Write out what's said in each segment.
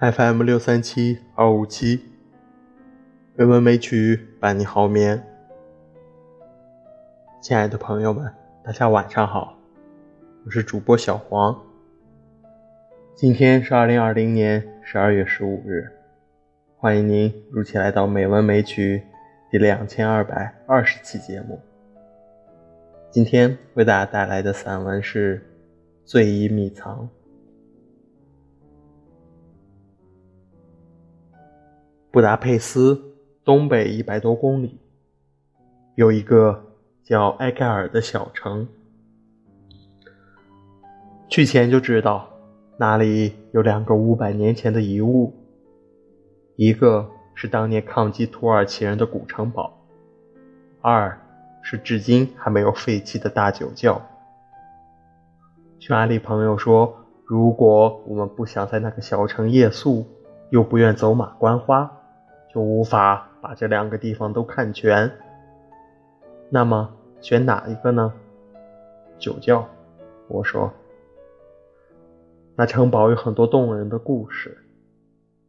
FM 六三七二五七，美文美曲伴你好眠。亲爱的朋友们，大家晚上好，我是主播小黄。今天是二零二零年十二月十五日，欢迎您如期来到美文美曲第两千二百二十期节目。今天为大家带来的散文是《醉衣密藏》。布达佩斯东北一百多公里，有一个叫埃盖尔的小城。去前就知道，那里有两个五百年前的遗物，一个是当年抗击土耳其人的古城堡，二是至今还没有废弃的大酒窖。匈牙利朋友说，如果我们不想在那个小城夜宿，又不愿走马观花。就无法把这两个地方都看全。那么选哪一个呢？酒窖，我说。那城堡有很多动人的故事，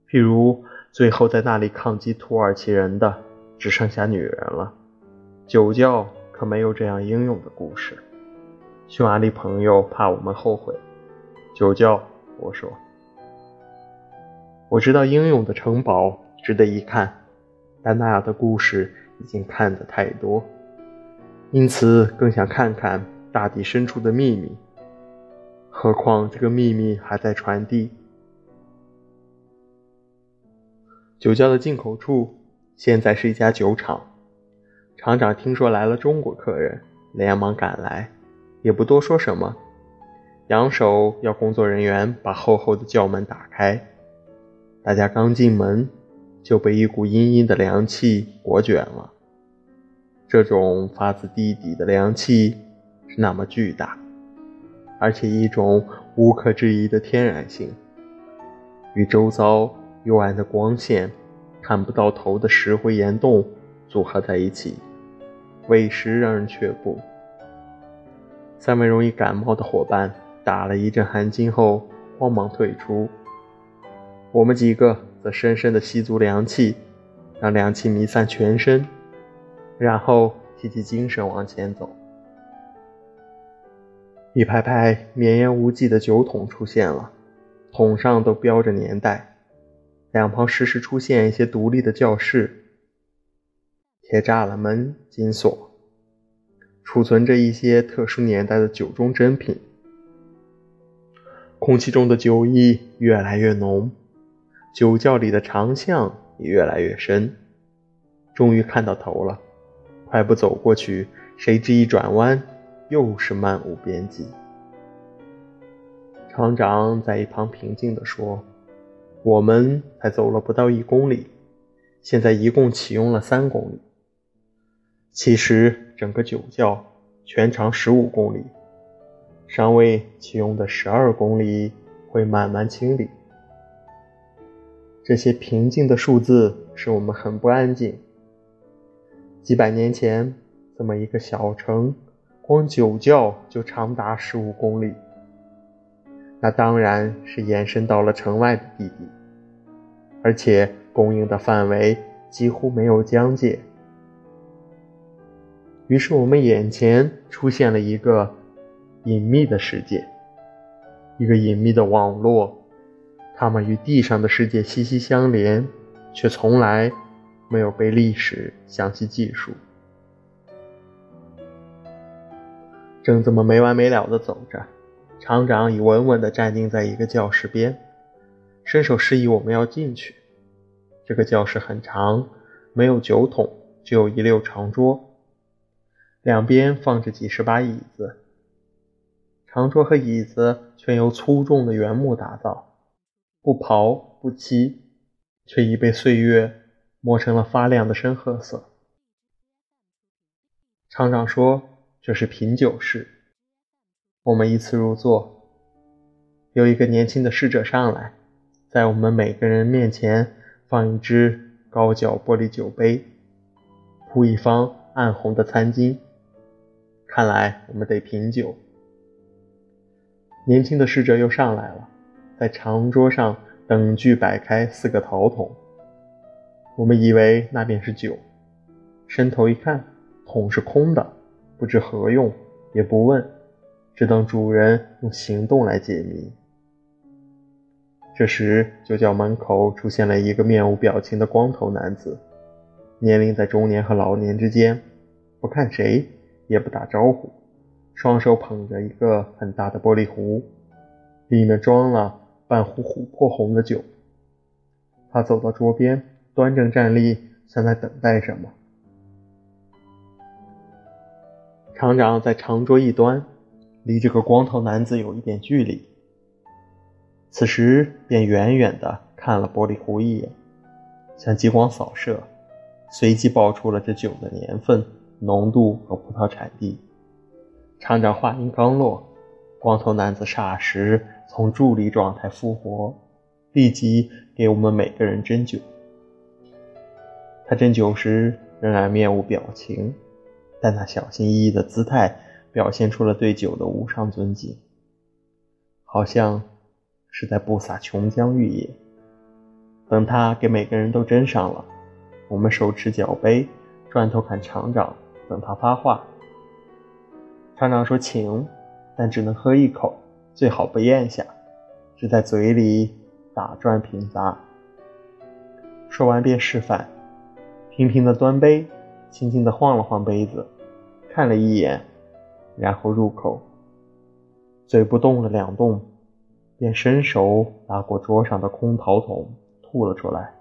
譬如最后在那里抗击土耳其人的只剩下女人了。酒窖可没有这样英勇的故事。匈牙利朋友怕我们后悔。酒窖，我说。我知道英勇的城堡。值得一看，但那样的故事已经看得太多，因此更想看看大地深处的秘密。何况这个秘密还在传递。酒窖的进口处现在是一家酒厂，厂长听说来了中国客人，连忙赶来，也不多说什么，扬手要工作人员把厚厚的窖门打开。大家刚进门。就被一股阴阴的凉气裹卷了。这种发自地底的凉气是那么巨大，而且一种无可置疑的天然性，与周遭幽暗的光线、看不到头的石灰岩洞组合在一起，委实让人却步。三位容易感冒的伙伴打了一阵寒噤后，慌忙退出。我们几个。则深深地吸足凉气，让凉气弥散全身，然后提起精神往前走。一排排绵延无际的酒桶出现了，桶上都标着年代。两旁时时出现一些独立的教室，铁栅栏门紧锁，储存着一些特殊年代的酒中珍品。空气中的酒意越来越浓。酒窖里的长巷也越来越深，终于看到头了。快步走过去，谁知一转弯，又是漫无边际。厂长在一旁平静地说：“我们才走了不到一公里，现在一共启用了三公里。其实整个酒窖全长十五公里，尚未启用的十二公里会慢慢清理。”这些平静的数字使我们很不安静。几百年前，这么一个小城，光酒窖就长达十五公里，那当然是延伸到了城外的地底，而且供应的范围几乎没有疆界。于是，我们眼前出现了一个隐秘的世界，一个隐秘的网络。它们与地上的世界息息相连，却从来没有被历史详细记述。正这么没完没了地走着，厂长已稳稳地站定在一个教室边，伸手示意我们要进去。这个教室很长，没有酒桶，只有一溜长桌，两边放着几十把椅子。长桌和椅子全由粗重的原木打造。不刨不漆，却已被岁月磨成了发亮的深褐色。厂长说：“这是品酒室。”我们依次入座。有一个年轻的侍者上来，在我们每个人面前放一只高脚玻璃酒杯，铺一方暗红的餐巾。看来我们得品酒。年轻的侍者又上来了。在长桌上等距摆开四个陶桶。我们以为那便是酒，伸头一看，桶是空的，不知何用，也不问，只等主人用行动来解谜。这时，酒窖门口出现了一个面无表情的光头男子，年龄在中年和老年之间，不看谁，也不打招呼，双手捧着一个很大的玻璃壶，里面装了半壶琥珀红的酒。他走到桌边。端正站立，像在等待什么。厂长在长桌一端，离这个光头男子有一点距离。此时便远远地看了玻璃壶一眼，像激光扫射，随即报出了这酒的年份、浓度和葡萄产地。厂长话音刚落，光头男子霎时从伫立状态复活，立即给我们每个人斟酒。他斟酒时仍然面无表情，但他小心翼翼的姿态表现出了对酒的无上尊敬，好像是在布撒琼浆玉液。等他给每个人都斟上了，我们手持脚杯，转头看厂长，等他发话。厂长说：“请，但只能喝一口，最好不咽下，只在嘴里打转品咂。”说完便示范。频频的端杯，轻轻地晃了晃杯子，看了一眼，然后入口。嘴不动了两动，便伸手拿过桌上的空陶桶，吐了出来。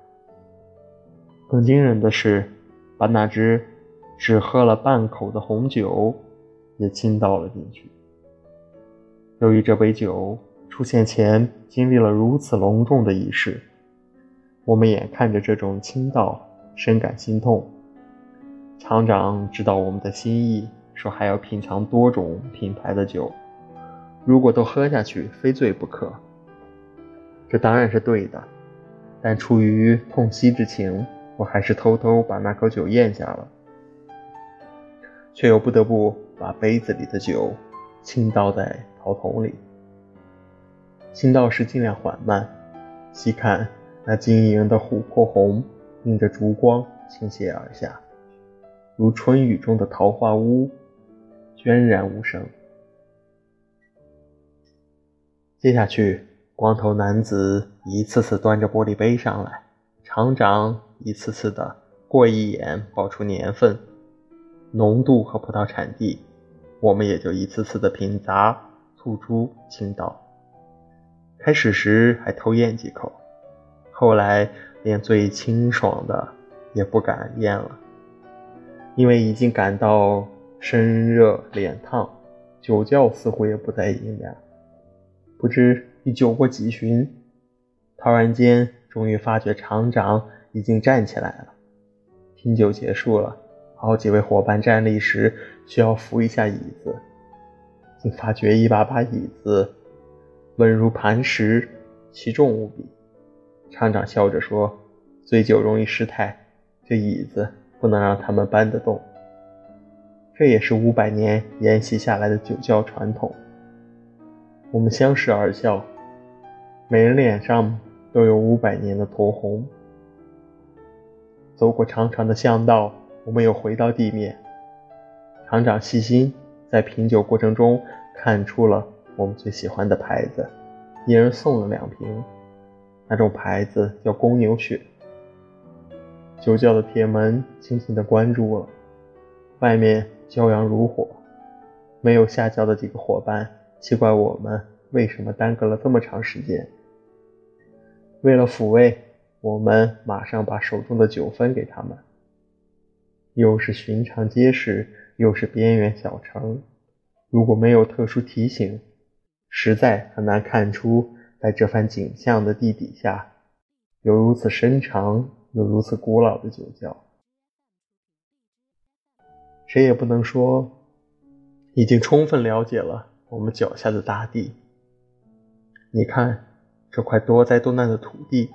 更惊人的是，把那只只喝了半口的红酒也倾倒了进去。由于这杯酒出现前经历了如此隆重的仪式，我们眼看着这种倾倒。深感心痛。厂长知道我们的心意，说还要品尝多种品牌的酒，如果都喝下去，非醉不可。这当然是对的，但出于痛惜之情，我还是偷偷把那口酒咽下了，却又不得不把杯子里的酒倾倒在陶桶里。倾倒时尽量缓慢，细看那晶莹的琥珀红。映着烛光倾泻而下，如春雨中的桃花坞，娟然无声。接下去，光头男子一次次端着玻璃杯上来，厂长一次次的过一眼报出年份、浓度和葡萄产地，我们也就一次次的品咂、吐出、倾倒。开始时还偷咽几口，后来。连最清爽的也不敢咽了，因为已经感到身热脸烫，酒窖似乎也不再阴凉。不知已酒过几巡，突然间终于发觉厂长已经站起来了。品酒结束了，好几位伙伴站立时需要扶一下椅子，竟发觉一把把椅子稳如磐石，其重无比。厂长笑着说：“醉酒容易失态，这椅子不能让他们搬得动。这也是五百年沿袭下来的酒窖传统。”我们相视而笑，每人脸上都有五百年的酡红。走过长长的巷道，我们又回到地面。厂长细心，在品酒过程中看出了我们最喜欢的牌子，一人送了两瓶。那种牌子叫公牛血。酒窖的铁门轻轻地关住了，外面骄阳如火。没有下窖的几个伙伴奇怪我们为什么耽搁了这么长时间。为了抚慰，我们马上把手中的酒分给他们。又是寻常街市，又是边缘小城，如果没有特殊提醒，实在很难看出。在这番景象的地底下，有如此深长又如此古老的酒窖，谁也不能说已经充分了解了我们脚下的大地。你看，这块多灾多难的土地，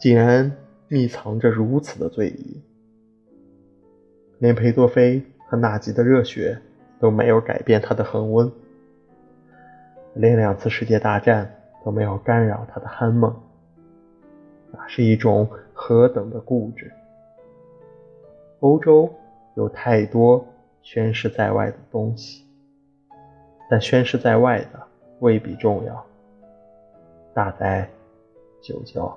竟然密藏着如此的醉意，连裴多菲和纳吉的热血都没有改变他的恒温，连两次世界大战。都没有干扰他的酣梦。那是一种何等的固执。欧洲有太多宣誓在外的东西，但宣誓在外的未必重要，大哉酒窖。